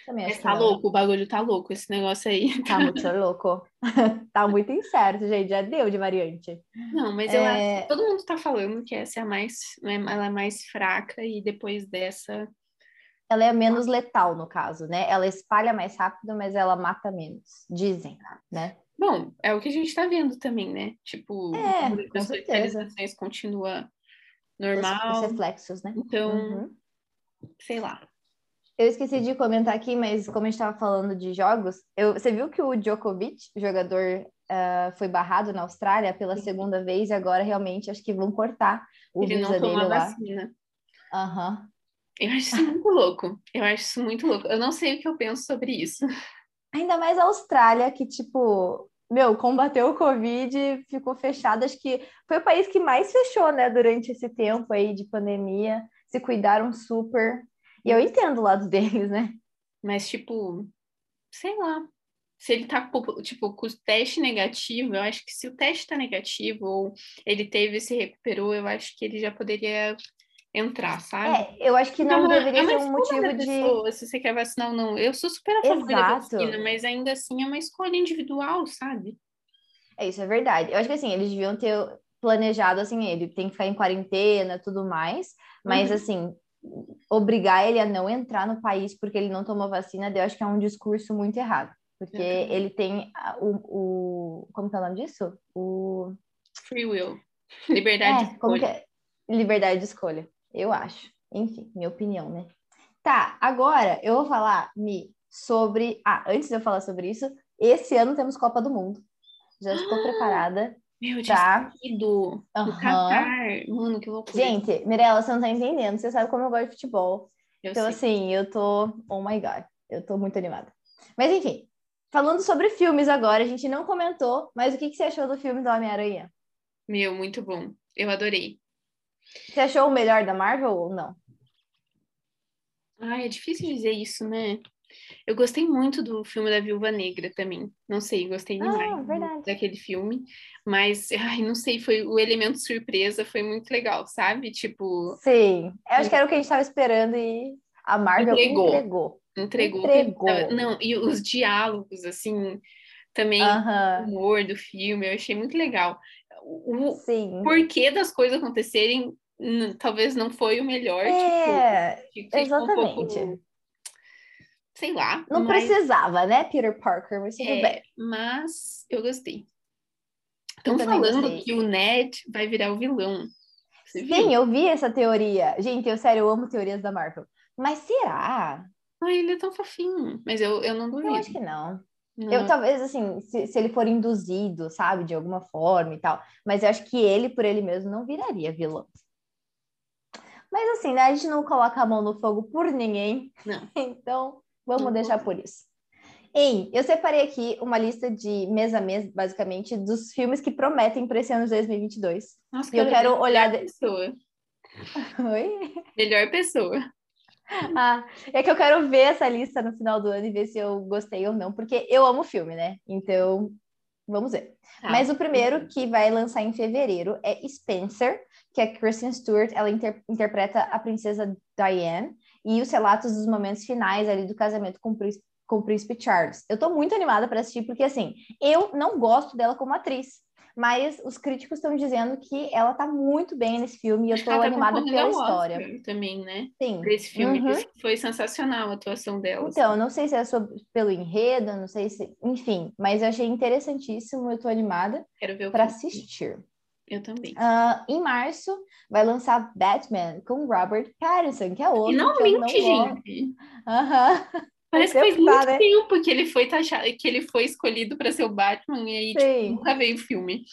também Mas tá não. louco, o bagulho tá louco, esse negócio aí. Tá muito louco. tá muito incerto, gente. Já deu de variante. Não, mas eu É. acho que todo mundo tá falando que essa é a mais, né, ela é mais fraca e depois dessa. Ela é menos letal, no caso, né? Ela espalha mais rápido, mas ela mata menos. Dizem, né? Bom, é o que a gente tá vendo também, né? Tipo, É, com certeza. continua Os, os normal. reflexos, né? Então, Uhum. sei lá. Eu esqueci de comentar aqui, mas como a gente estava falando de jogos, eu- você viu que o Djokovic, jogador, ah, foi barrado na Austrália pela segunda vez e agora realmente acho que vão cortar o Ele visa dele lá. Aham. Eu acho isso muito louco. Eu acho isso muito louco. Eu não sei o que eu penso sobre isso. Ainda mais a Austrália, que, tipo, meu, combateu o Covid, ficou fechado. Acho que foi o país que mais fechou, né, durante esse tempo aí de pandemia. Se cuidaram super. E eu entendo o lado deles, né? Mas, tipo, sei lá. Se ele tá, tipo, com o teste negativo, eu acho que se o teste tá negativo ou ele teve e se recuperou, eu acho que ele já poderia entrar, sabe? É, eu acho que É não deveria é uma ser um motivo de. pessoa, se você quer vacinar ou não. Eu sou super a favor da vacina, mas ainda assim é uma escolha individual, sabe? É, isso é verdade. Eu acho que assim, eles deviam ter planejado assim, ele tem que ficar em quarentena, tudo mais, mas Uhum. assim, obrigar ele a não entrar no país porque ele não tomou vacina, eu acho que é um discurso muito errado. Porque também. ele tem o, o. Como que é o nome disso? O. Free will. Liberdade de É, como que escolha. é? Liberdade de escolha, eu acho. Enfim, minha opinião, né? Tá, agora eu vou falar, Mi, sobre. Ah, antes de eu falar sobre isso, esse ano temos Copa do Mundo. Já estou preparada. Meu, Tá. esquecido. O Aham. Qatar. Mano, que loucura. Gente, Mirella, você não tá entendendo. Você sabe como eu gosto de futebol. eu Então, sei. assim, eu tô. Oh my God. Eu tô muito animada. Mas, enfim, falando sobre filmes agora, a gente não comentou, mas o que, que você achou do filme do Homem-Aranha? Meu, muito bom. Eu adorei. Você achou o melhor da Marvel ou não? Ai, é difícil dizer isso, né? Eu gostei muito do filme da Viúva Negra também. Não sei, gostei Ah, demais verdade. daquele filme. Mas, ai, não sei, foi o elemento surpresa foi muito legal, sabe? Tipo, Sim. Eu acho que era o que a gente tava esperando e a Marvel Entregou. entregou. entregou. Entregou. Não, e os diálogos, assim, também, o Aham. humor do filme, eu achei muito legal. O, o Sim. porquê das coisas acontecerem talvez não foi o melhor. É, tipo, ficou um exatamente. pouco, sei lá. não mas- precisava, né, Peter Parker? Mas tudo É, bem. mas eu gostei. Estão falando gostei. que o Ned vai virar o vilão. Você viu? Sim, eu vi essa teoria. Gente, eu sério, eu amo teorias da Marvel. Mas será? Ai, ele é tão fofinho. Mas eu, eu não duvido. Eu acho que não. Não. Eu talvez assim, se, se ele for induzido, sabe, de alguma forma e tal, mas eu acho que ele por ele mesmo não viraria vilão. Mas assim, né, a gente não coloca a mão no fogo por ninguém, Não. então vamos Não deixar por isso. Hein, eu separei aqui uma lista de mês a mês, basicamente, dos filmes que prometem para esse ano de 2022. Nossa, E eu cada quero olhar Melhor de- pessoa. Oi? Melhor pessoa. Ah, é que eu quero ver essa lista no final do ano e ver se eu gostei ou não, porque eu amo filme, né? Então, vamos ver. Tá. Mas o primeiro que vai lançar em fevereiro é Spencer, que é Kristen Stewart, ela inter- interpreta a princesa Diane e os relatos dos momentos finais ali do casamento com o príncipe, com o príncipe Charles. Eu tô muito animada para assistir porque assim, eu não gosto dela como atriz, mas os críticos estão dizendo que ela tá muito bem nesse filme e eu tô ela tá animada pela história. Oscar Também, né? Sim. Pra esse filme. Uhum. Foi sensacional a atuação dela. Então, eu não sei se é sobre, pelo enredo, não sei se. Enfim, mas eu achei interessantíssimo, eu tô animada Quero ver o para assistir. Eu também. Ah, em março, vai lançar Batman com Robert Pattinson, que é outro Finalmente, que eu não gente. Aham. Parece que faz muito né? tempo que ele foi taxado, que ele foi escolhido para ser o Batman e aí tipo, nunca veio o filme.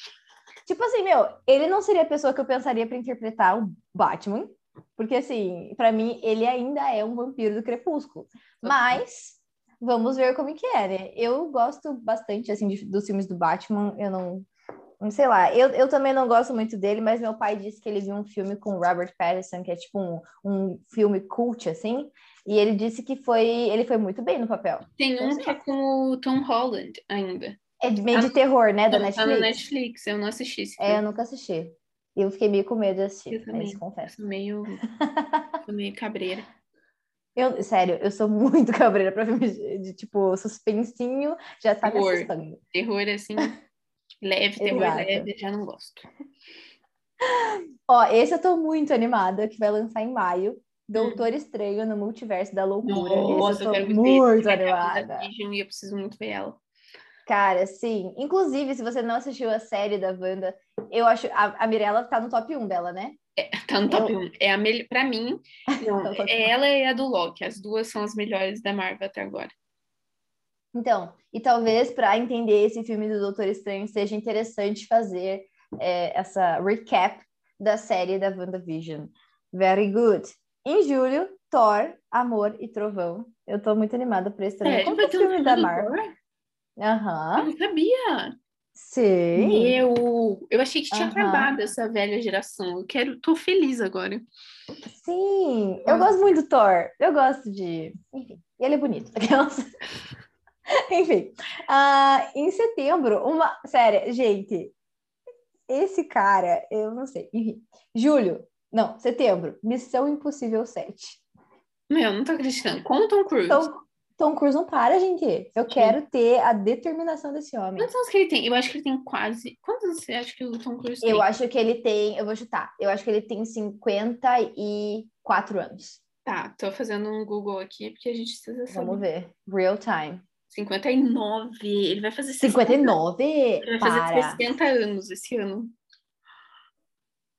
Tipo assim, meu, ele não seria a pessoa que eu pensaria para interpretar o Batman, porque assim, para mim ele ainda é um vampiro do crepúsculo. Mas vamos ver como que é, né? Eu gosto bastante assim de- dos filmes do Batman, eu não sei lá, eu, eu também não gosto muito dele, mas meu pai disse que ele viu um filme com Robert Pattinson, que é tipo um, um filme cult, assim, e ele disse que foi, ele foi muito bem no papel. Tem Eu um que é com o Tom Holland ainda. É meio de terror, né, da Tá Netflix? no Netflix, eu não assisti esse É, eu nunca assisti. Eu fiquei meio com medo de assistir, Eu também. mas confesso. Sou meio, sou meio cabreira. Eu, sério, eu sou muito cabreira pra filme de, de, tipo suspensinho, já tá me Terror. assustando. Terror assim, leve, terror Exato. leve, já não gosto. Ó, esse eu tô muito animada, que vai lançar em maio. Doutor Estranho no Multiverso da Loucura. Nossa, eu eu quero ver. muito a animada. E eu preciso muito ver ela. Cara, sim. Inclusive, se você não assistiu a série da Wanda, eu acho. A, a Mirella tá no top 1 dela, né? Tá no top Eu- 1. É a melhor. Pra mim, não, Tá é ela e a do Loki. As duas são as melhores da Marvel até agora. Então, e talvez para entender esse filme do Doutor Estranho seja interessante fazer é, essa recap da série da WandaVision. Very good. Em julho, Thor, Amor e Trovão. Eu tô muito animada por esse também. Como vai que ter é um filme da Marvel? Aham. Eu não sabia. Sim. Meu, eu achei que tinha Aham. acabado essa velha geração. Eu quero, tô feliz agora. Sim. Eu gosto muito do Thor. Eu gosto de. Enfim, ele é bonito. Enfim. Ah, em setembro, uma. Sério, gente. Esse cara, eu não sei. Enfim. Julho. Não, setembro. Missão Impossível 7. Meu, não tô acreditando. Com o Tom Cruise. Então, Tom Cruise não para, gente. Eu quero ter a determinação desse homem. Quantos anos que ele tem? Eu acho que ele tem quase. Quantos anos você acha que o Tom Cruise tem? Eu acho que ele tem. Eu vou chutar. Eu acho que ele tem 54 anos. Tá, tô fazendo um Google aqui porque a gente precisa saber. Vamos ver. Real time. 59. Ele vai fazer 59? Ele vai fazer Para. 60 anos esse ano.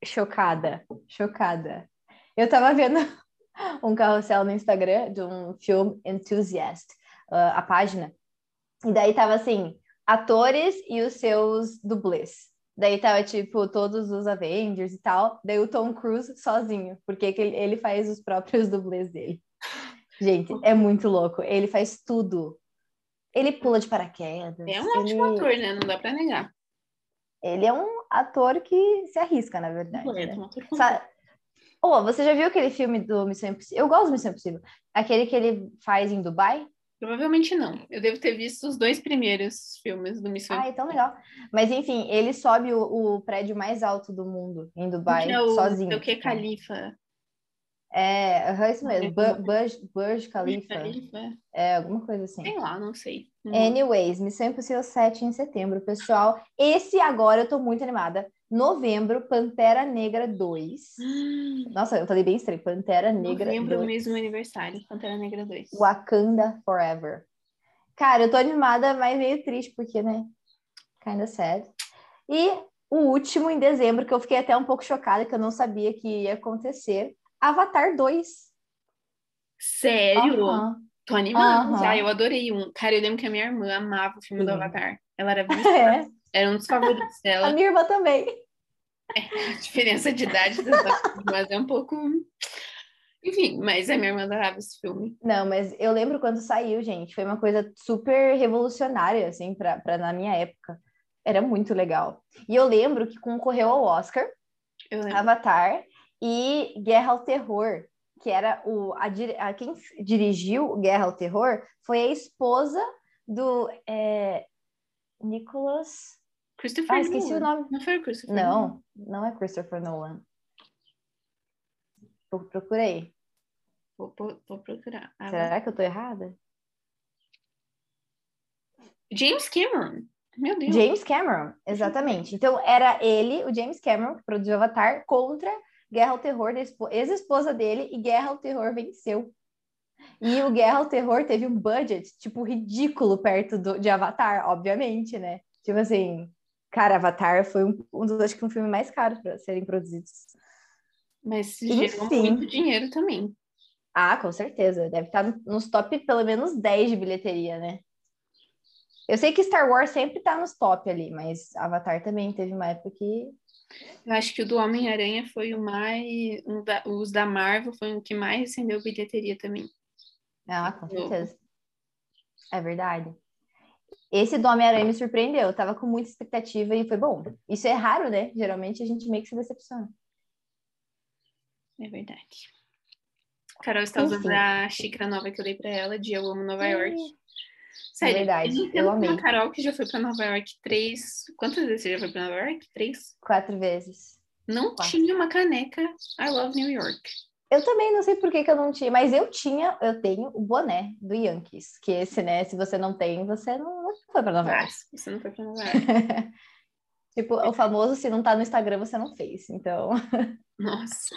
Chocada, chocada. Eu tava vendo um carrossel no Instagram de um filme Enthusiast, ah, a página, e daí tava assim, atores e os seus dublês. Daí tava, tipo, todos os Avengers e tal, daí o Tom Cruise sozinho, porque que ele, ele faz os próprios dublês dele. Gente, é muito louco, ele faz tudo. Ele pula de paraquedas. É um ótimo ele, ator, né? Não dá pra negar. ele é um ator que se arrisca, na verdade. né? Um ator completo. Sa- Oh, você já viu aquele filme do Missão Impossível? Eu gosto do Missão Impossível. Aquele que ele faz em Dubai? Provavelmente não. Eu devo ter visto os dois primeiros filmes do Missão Ah, é tão legal. Mas enfim, ele sobe o, o prédio mais alto do mundo em Dubai, é o, sozinho. é o que? Califa. É, aham, isso mesmo. É. Bu- Burj, Burj Khalifa. Khalifa. É, alguma coisa assim. Sei lá, não sei. Anyways, Missão Impossível 7 em setembro, pessoal. Esse agora eu tô muito animada. Novembro, Pantera Negra 2. Hum, Nossa, eu falei bem estranho. Pantera Negra Novembro, 2. mesmo aniversário. Pantera Negra 2. Wakanda Forever. Cara, eu tô animada, mas meio triste, porque, né? Kinda sad. E o último, em dezembro, que eu fiquei até um pouco chocada, que eu não sabia que ia acontecer. Avatar 2. Sério? Aham. Tô animada já. Eu adorei um. Cara, eu lembro que a minha irmã amava o filme do Sim. Avatar. Ela era viciada. É, Era um dos favoritos a dela. minha irmã também. A diferença de idade das duas irmãs é um pouco. Enfim, mas a minha irmã adorava esse filme. Não, mas eu lembro quando saiu, gente. Foi uma coisa super revolucionária, assim, pra, pra, na minha época. Era muito legal. E eu lembro que concorreu ao Oscar, Eu lembro. Avatar e Guerra ao Terror, que era o a, a- quem dirigiu Guerra ao Terror foi a esposa do é, Nicholas. Christopher Ah, esqueci o Nolan. nome. Não foi o Christopher Nolan? Não, não é Christopher Nolan. Eu procurei. Vou, vou- vou procurar. Ah, Será que eu tô errada? James Cameron. Meu Deus. James Cameron, exatamente. Então era ele, o James Cameron, que produziu Avatar, contra Guerra ao Terror ex-esposa dele, e Guerra ao Terror venceu. E o Guerra ao Terror teve um budget, tipo, ridículo perto do, de Avatar, obviamente, né? Tipo assim, cara, Avatar foi um, um dos, acho que um filme mais caro para serem produzidos. Mas gerou muito dinheiro também. Ah, com certeza. Deve estar nos top pelo menos 10 de bilheteria, né? Eu sei que Star Wars sempre tá nos top ali, mas Avatar também teve uma época que. Eu acho que o do Homem-Aranha foi o mais. Um da, os da Marvel foi o que mais recebeu bilheteria também. Ah, com certeza. É verdade. Esse do Homem-Aranha me surpreendeu. Eu tava com muita expectativa e foi bom. Isso é raro, né? Geralmente a gente meio que se decepciona. É verdade. Carol está usando Enfim. a xícara nova que eu dei para ela de Eu Amo Nova York. Sério, é verdade, eu, eu amei. A Carol que já foi para Nova York três. Quantas vezes você já foi para Nova York? Três? Quatro vezes. Não Quatro. tinha uma caneca I Love New York. Eu também não sei por que, que eu não tinha, mas eu tinha, eu tenho o boné do Yankees, que esse, né, se você não tem, você não, não foi para Nova York. Ah, você não foi para Nova York. tipo, o famoso se não tá no Instagram, você não fez, então. Nossa.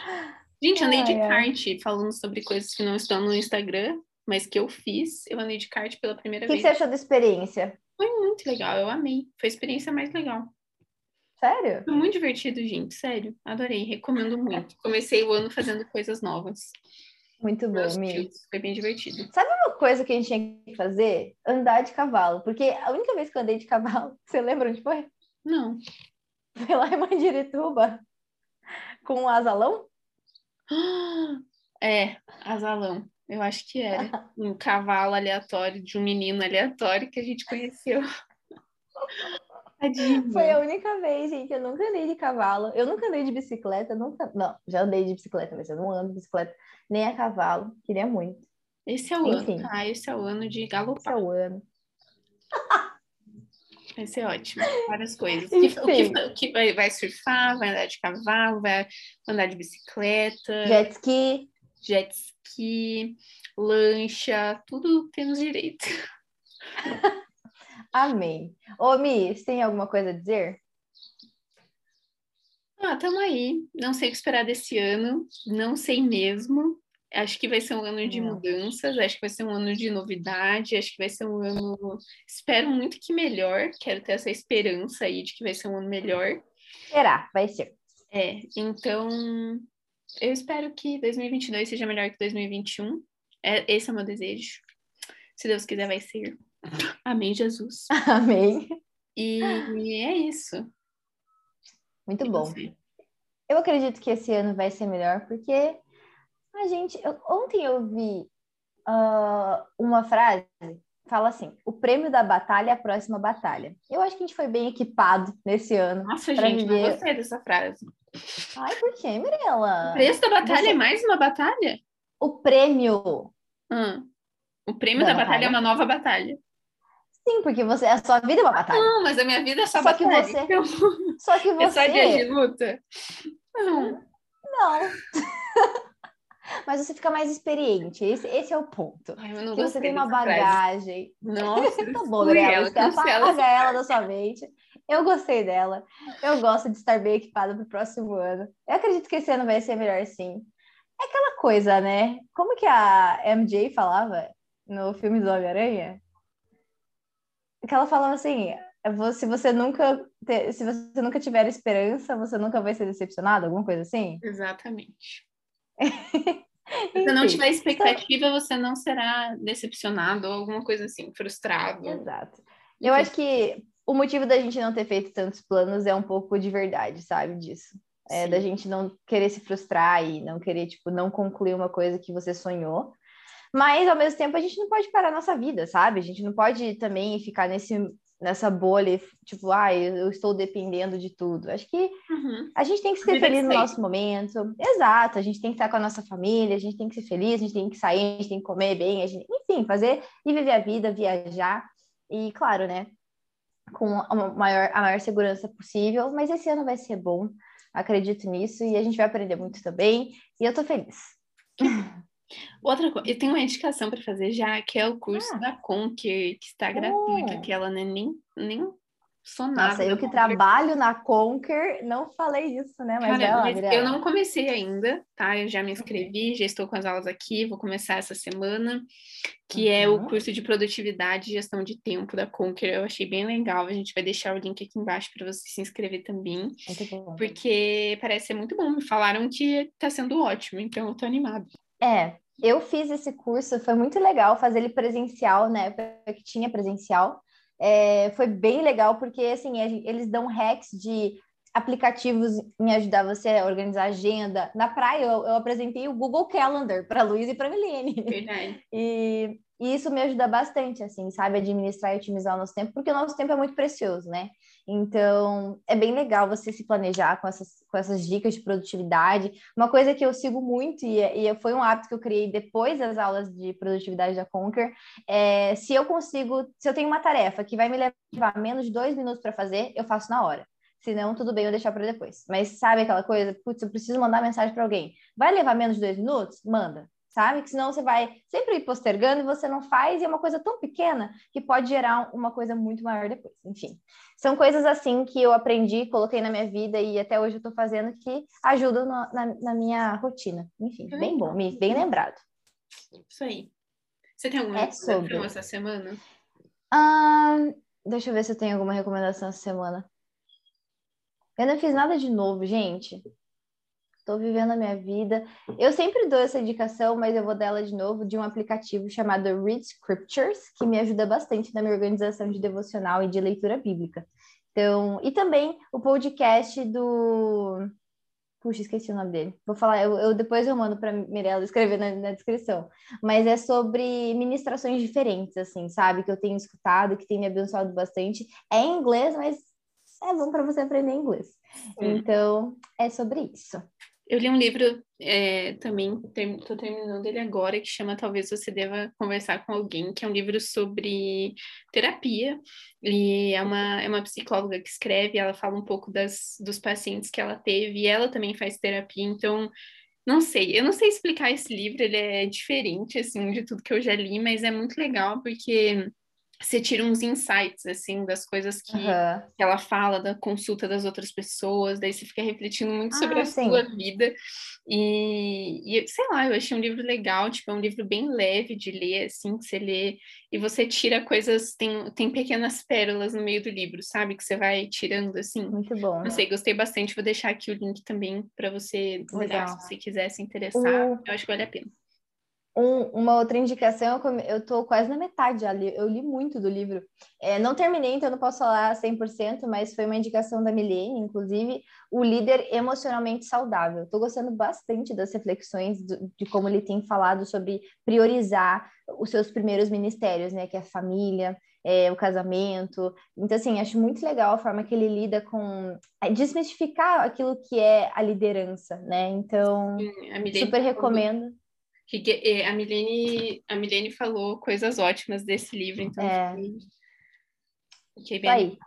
Gente, andei de kart falando sobre coisas que não estão no Instagram, mas que eu fiz. Eu andei de kart pela primeira que vez. O que você achou da experiência? Foi muito legal, eu amei. Foi a experiência mais legal. Sério? Foi muito divertido, gente, sério. Adorei, recomendo muito. Comecei o ano fazendo coisas novas. Muito bom, Mi. Foi bem divertido. Sabe uma coisa que a gente tinha que fazer? Andar de cavalo. Porque a única vez que eu andei de cavalo, você lembra onde foi? Não. Foi lá em Mandirituba. Com o asalão? É, asalão. Eu acho que era. Um cavalo aleatório de um menino aleatório que a gente conheceu. Tadinho. Foi a única vez, gente. Eu nunca andei de cavalo. Eu nunca andei de bicicleta. Nunca... Não, já andei de bicicleta, mas eu não ando de bicicleta nem a cavalo. Queria muito. Esse é o Enfim. ano, tá? Esse é o ano de galopar. Esse é o ano. Vai ser ótimo. Várias coisas. O que, o que, vai, surfar, vai andar de cavalo, vai andar de bicicleta. Jet ski. Jet ski, lancha, tudo temos direito. Amém. Ô, Mi, você tem alguma coisa a dizer? Ah, tamo aí. Não sei o que esperar desse ano. Não sei mesmo. Acho que vai ser um ano de mudanças, acho que vai ser um ano de novidade, acho que vai ser um ano. Espero muito que melhor, quero ter essa esperança aí de que vai ser um ano melhor. Será, vai ser. É, então eu espero que 2022 seja melhor que 2021. É, esse é o meu desejo. Se Deus quiser, vai ser. Amém, Jesus. Amém. E é isso. Muito e bom. Você? Eu acredito que esse ano vai ser melhor, porque a gente, eu, ontem eu vi uh, uma frase, fala assim: o prêmio da batalha é a próxima batalha. Eu acho que a gente foi bem equipado nesse ano. Nossa, gente, viver... não gostei dessa frase. Ai, por que, Mirella? O preço da batalha Você... é mais uma batalha? O prêmio. Hum. O prêmio da, da batalha. batalha é uma nova batalha. Sim, porque você, a sua vida é uma batalha. Não, mas a minha vida é só, só batalha. Que você, então... Só que você... É só dia de luta? Não. Não. mas você fica mais experiente. Esse, esse é o ponto. Ai, que você tem uma bagagem. Frase. Nossa, tá bom, Gabriela. Você apaga ela da sua mente. Eu gostei dela. Eu gosto de estar bem equipada para o próximo ano. Eu acredito que esse ano vai ser melhor sim. É aquela coisa, né? Como que a MJ falava no filme do Homem-Aranha? Que ela falava assim: se você nunca se você nunca tiver esperança, você nunca vai ser decepcionado, alguma coisa assim? Exatamente. Se você não tiver expectativa, você não será decepcionado ou alguma coisa assim, frustrado. Exato. Eu acho que o motivo da gente não ter feito tantos planos é um pouco de verdade, sabe, disso. É, da gente não querer se frustrar e não querer, tipo, não concluir uma coisa que você sonhou. Mas, ao mesmo tempo, a gente não pode parar a nossa vida, sabe? A gente não pode também ficar nesse nessa bolha, tipo, ah, eu estou dependendo de tudo. Acho que uhum. a gente tem que ser feliz no nosso momento. Exato, a gente tem que estar com a nossa família, a gente tem que ser feliz, a gente tem que sair, a gente tem que comer bem, a gente... enfim, fazer e viver a vida, viajar. E, claro, né, com a maior, a maior segurança possível. Mas esse ano vai ser bom, acredito nisso, e a gente vai aprender muito também. E eu tô feliz. Outra coisa, eu tenho uma indicação para fazer já, que é o curso ah. da Conquer, que está gratuito, oh. aquela, né? Nem, nem sou nada. Nossa, eu que trabalho na Conquer, não falei isso, né? Mas, Cara, lá, mas eu não comecei ainda, tá? Eu já me inscrevi, já estou com as aulas aqui, vou começar essa semana, que é o Uhum. curso de produtividade e gestão de tempo da Conquer. Eu achei bem legal. A gente vai deixar o link aqui embaixo para você se inscrever também, porque parece ser muito bom. Me falaram que tá sendo ótimo, então eu tô animada. É, eu fiz esse curso, foi muito legal fazer ele presencial, né? Porque tinha presencial. É, foi bem legal porque assim eles dão hacks de aplicativos em ajudar você a organizar a agenda. Na praia eu, eu apresentei o Google Calendar para Luiz e para Milene. Verdade. E, e isso me ajuda bastante, assim, sabe? Administrar e otimizar o nosso tempo, porque o nosso tempo é muito precioso, né? Então, é bem legal você se planejar com essas, com essas dicas de produtividade. Uma coisa que eu sigo muito, e, e foi um hábito que eu criei depois das aulas de produtividade da Conquer, é se eu consigo, se eu tenho uma tarefa que vai me levar menos de dois minutos para fazer, eu faço na hora. Se não, tudo bem eu deixar para depois. Mas sabe aquela coisa, putz, eu preciso mandar mensagem para alguém. Vai levar menos de dois minutos? Manda sabe? Que senão você vai sempre ir postergando e você não faz, e é uma coisa tão pequena que pode gerar uma coisa muito maior depois. Enfim, são coisas assim que eu aprendi, coloquei na minha vida e até hoje eu tô fazendo que ajudam na, na, na minha rotina. Enfim, bem bom, bem lembrado. Isso aí. Você tem alguma É recomendação sobre. essa semana? Deixa eu ver se eu tenho alguma recomendação essa semana. Eu não fiz nada de novo, gente. Estou vivendo a minha vida. Eu sempre dou essa indicação, mas eu vou dar ela de novo, de um aplicativo chamado Read Scriptures, que me ajuda bastante na minha organização de devocional e de leitura bíblica. Então, e também o podcast do. Puxa, esqueci o nome dele. Vou falar, eu, eu- depois eu mando para Mirella escrever na, na descrição. Mas é sobre ministrações diferentes, assim, sabe? Que eu tenho escutado, que tem me abençoado bastante. É em inglês, mas é bom para você aprender inglês. Sim. Então, é sobre isso. Eu li um livro é, também, estou terminando ele agora, que chama Talvez Você Deva Conversar com Alguém, que é um livro sobre terapia. E é uma, é uma psicóloga que escreve, ela fala um pouco das, dos pacientes que ela teve, e ela também faz terapia, então. Não sei, eu não sei explicar esse livro, ele é diferente, assim, de tudo que eu já li, mas é muito legal porque você tira uns insights, assim, das coisas que, Aham. que ela fala da consulta das outras pessoas, daí você fica refletindo muito sobre Ah, a sim. sua vida. E, e, sei lá, eu achei um livro legal, tipo, é um livro bem leve de ler, assim, que você lê, e você tira coisas, tem, tem pequenas pérolas no meio do livro, sabe? Que você vai tirando, assim. Muito bom. Não sei, gostei bastante, vou deixar aqui o link também para você olhar, se você quiser se interessar. O- Eu acho que vale a pena. Um- uma outra indicação, eu tô quase na metade já, li- eu li muito do livro. É, não terminei, então não posso falar 100%, mas foi uma indicação da Milene, inclusive, o líder emocionalmente saudável. Tô gostando bastante das reflexões do- de como ele tem falado sobre priorizar os seus primeiros ministérios, né, que é a família, é, o casamento. Então, assim, acho muito legal a forma que ele lida com é, desmistificar aquilo que é a liderança, né? Então, super recomendo. Que que- eh, a Milene, a Milene falou coisas ótimas desse livro, então É. fiquei, fiquei Isso bem aí.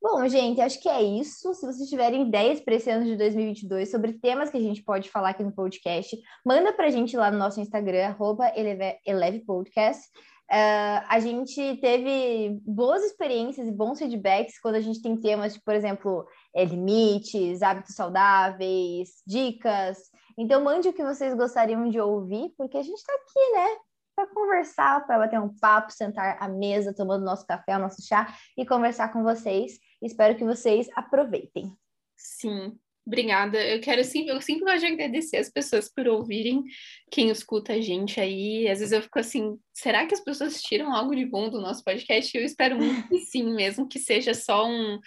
Bom, gente, acho que é isso. Se vocês tiverem ideias para esse ano de 2022 sobre temas que a gente pode falar aqui no podcast, manda para a gente lá no nosso Instagram, arroba Eleve- elevepodcast. Ah, a gente teve boas experiências e bons feedbacks quando a gente tem temas, tipo, por exemplo, eh, limites, hábitos saudáveis, dicas. Então, mande o que vocês gostariam de ouvir, porque a gente está aqui, né? Para conversar, para bater um papo, sentar à mesa, tomando nosso café, nosso chá e conversar com vocês. Espero que vocês aproveitem. Sim, obrigada. Eu quero sempre, eu sempre gosto de agradecer as pessoas por ouvirem, quem escuta a gente aí. Às vezes eu fico assim, será que as pessoas tiram algo de bom do nosso podcast? Eu espero muito que sim, mesmo que seja só um,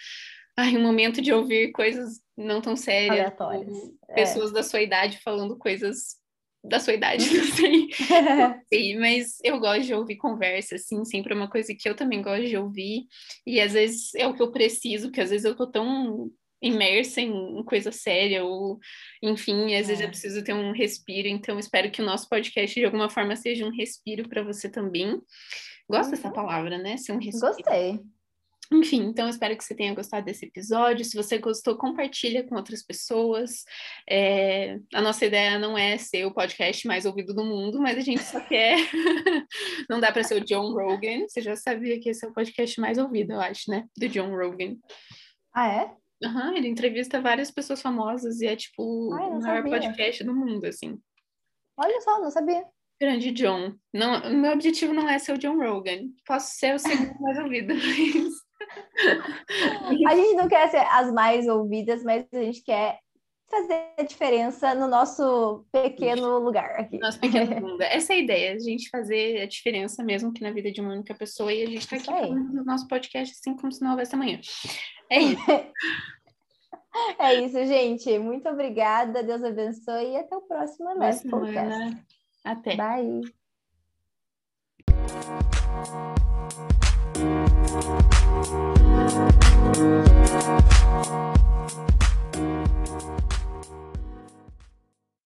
ai, um momento de ouvir coisas não tão sérias, Aleatórias. É. pessoas da sua idade falando coisas da sua idade, não sei. sei, mas eu gosto de ouvir conversa, assim, sempre é uma coisa que eu também gosto de ouvir, e às vezes é o que eu preciso, porque às vezes eu tô tão imersa em coisa séria, ou enfim, às vezes É. eu preciso ter um respiro, então espero que o nosso podcast de alguma forma seja um respiro para você também. Gosto dessa Uhum. palavra, né? Ser um respiro. Gostei. Enfim, então eu espero que você tenha gostado desse episódio. Se você gostou, compartilha com outras pessoas. É, a nossa ideia não é ser o podcast mais ouvido do mundo, mas a gente só quer. não dá para ser o John Rogan. Você já sabia que esse é o podcast mais ouvido, eu acho, né? Do John Rogan. Ah, é? Uhum, ele entrevista várias pessoas famosas e é tipo Ai, o não maior sabia. podcast do mundo, assim. Olha só, não sabia. Grande John. Não, o meu objetivo não é ser o John Rogan. Posso ser o segundo mais ouvido, mas A gente não quer ser as mais ouvidas, mas a gente quer fazer a diferença no nosso pequeno lugar aqui. nosso pequeno mundo. Essa é a ideia, a gente fazer a diferença mesmo que na vida de uma única pessoa e a gente tá aqui aí. falando no nosso podcast assim como se não houvesse amanhã. É isso. É isso, gente. Muito obrigada. Deus abençoe e até o próximo Last Podcast. Até. Bye. Thank you.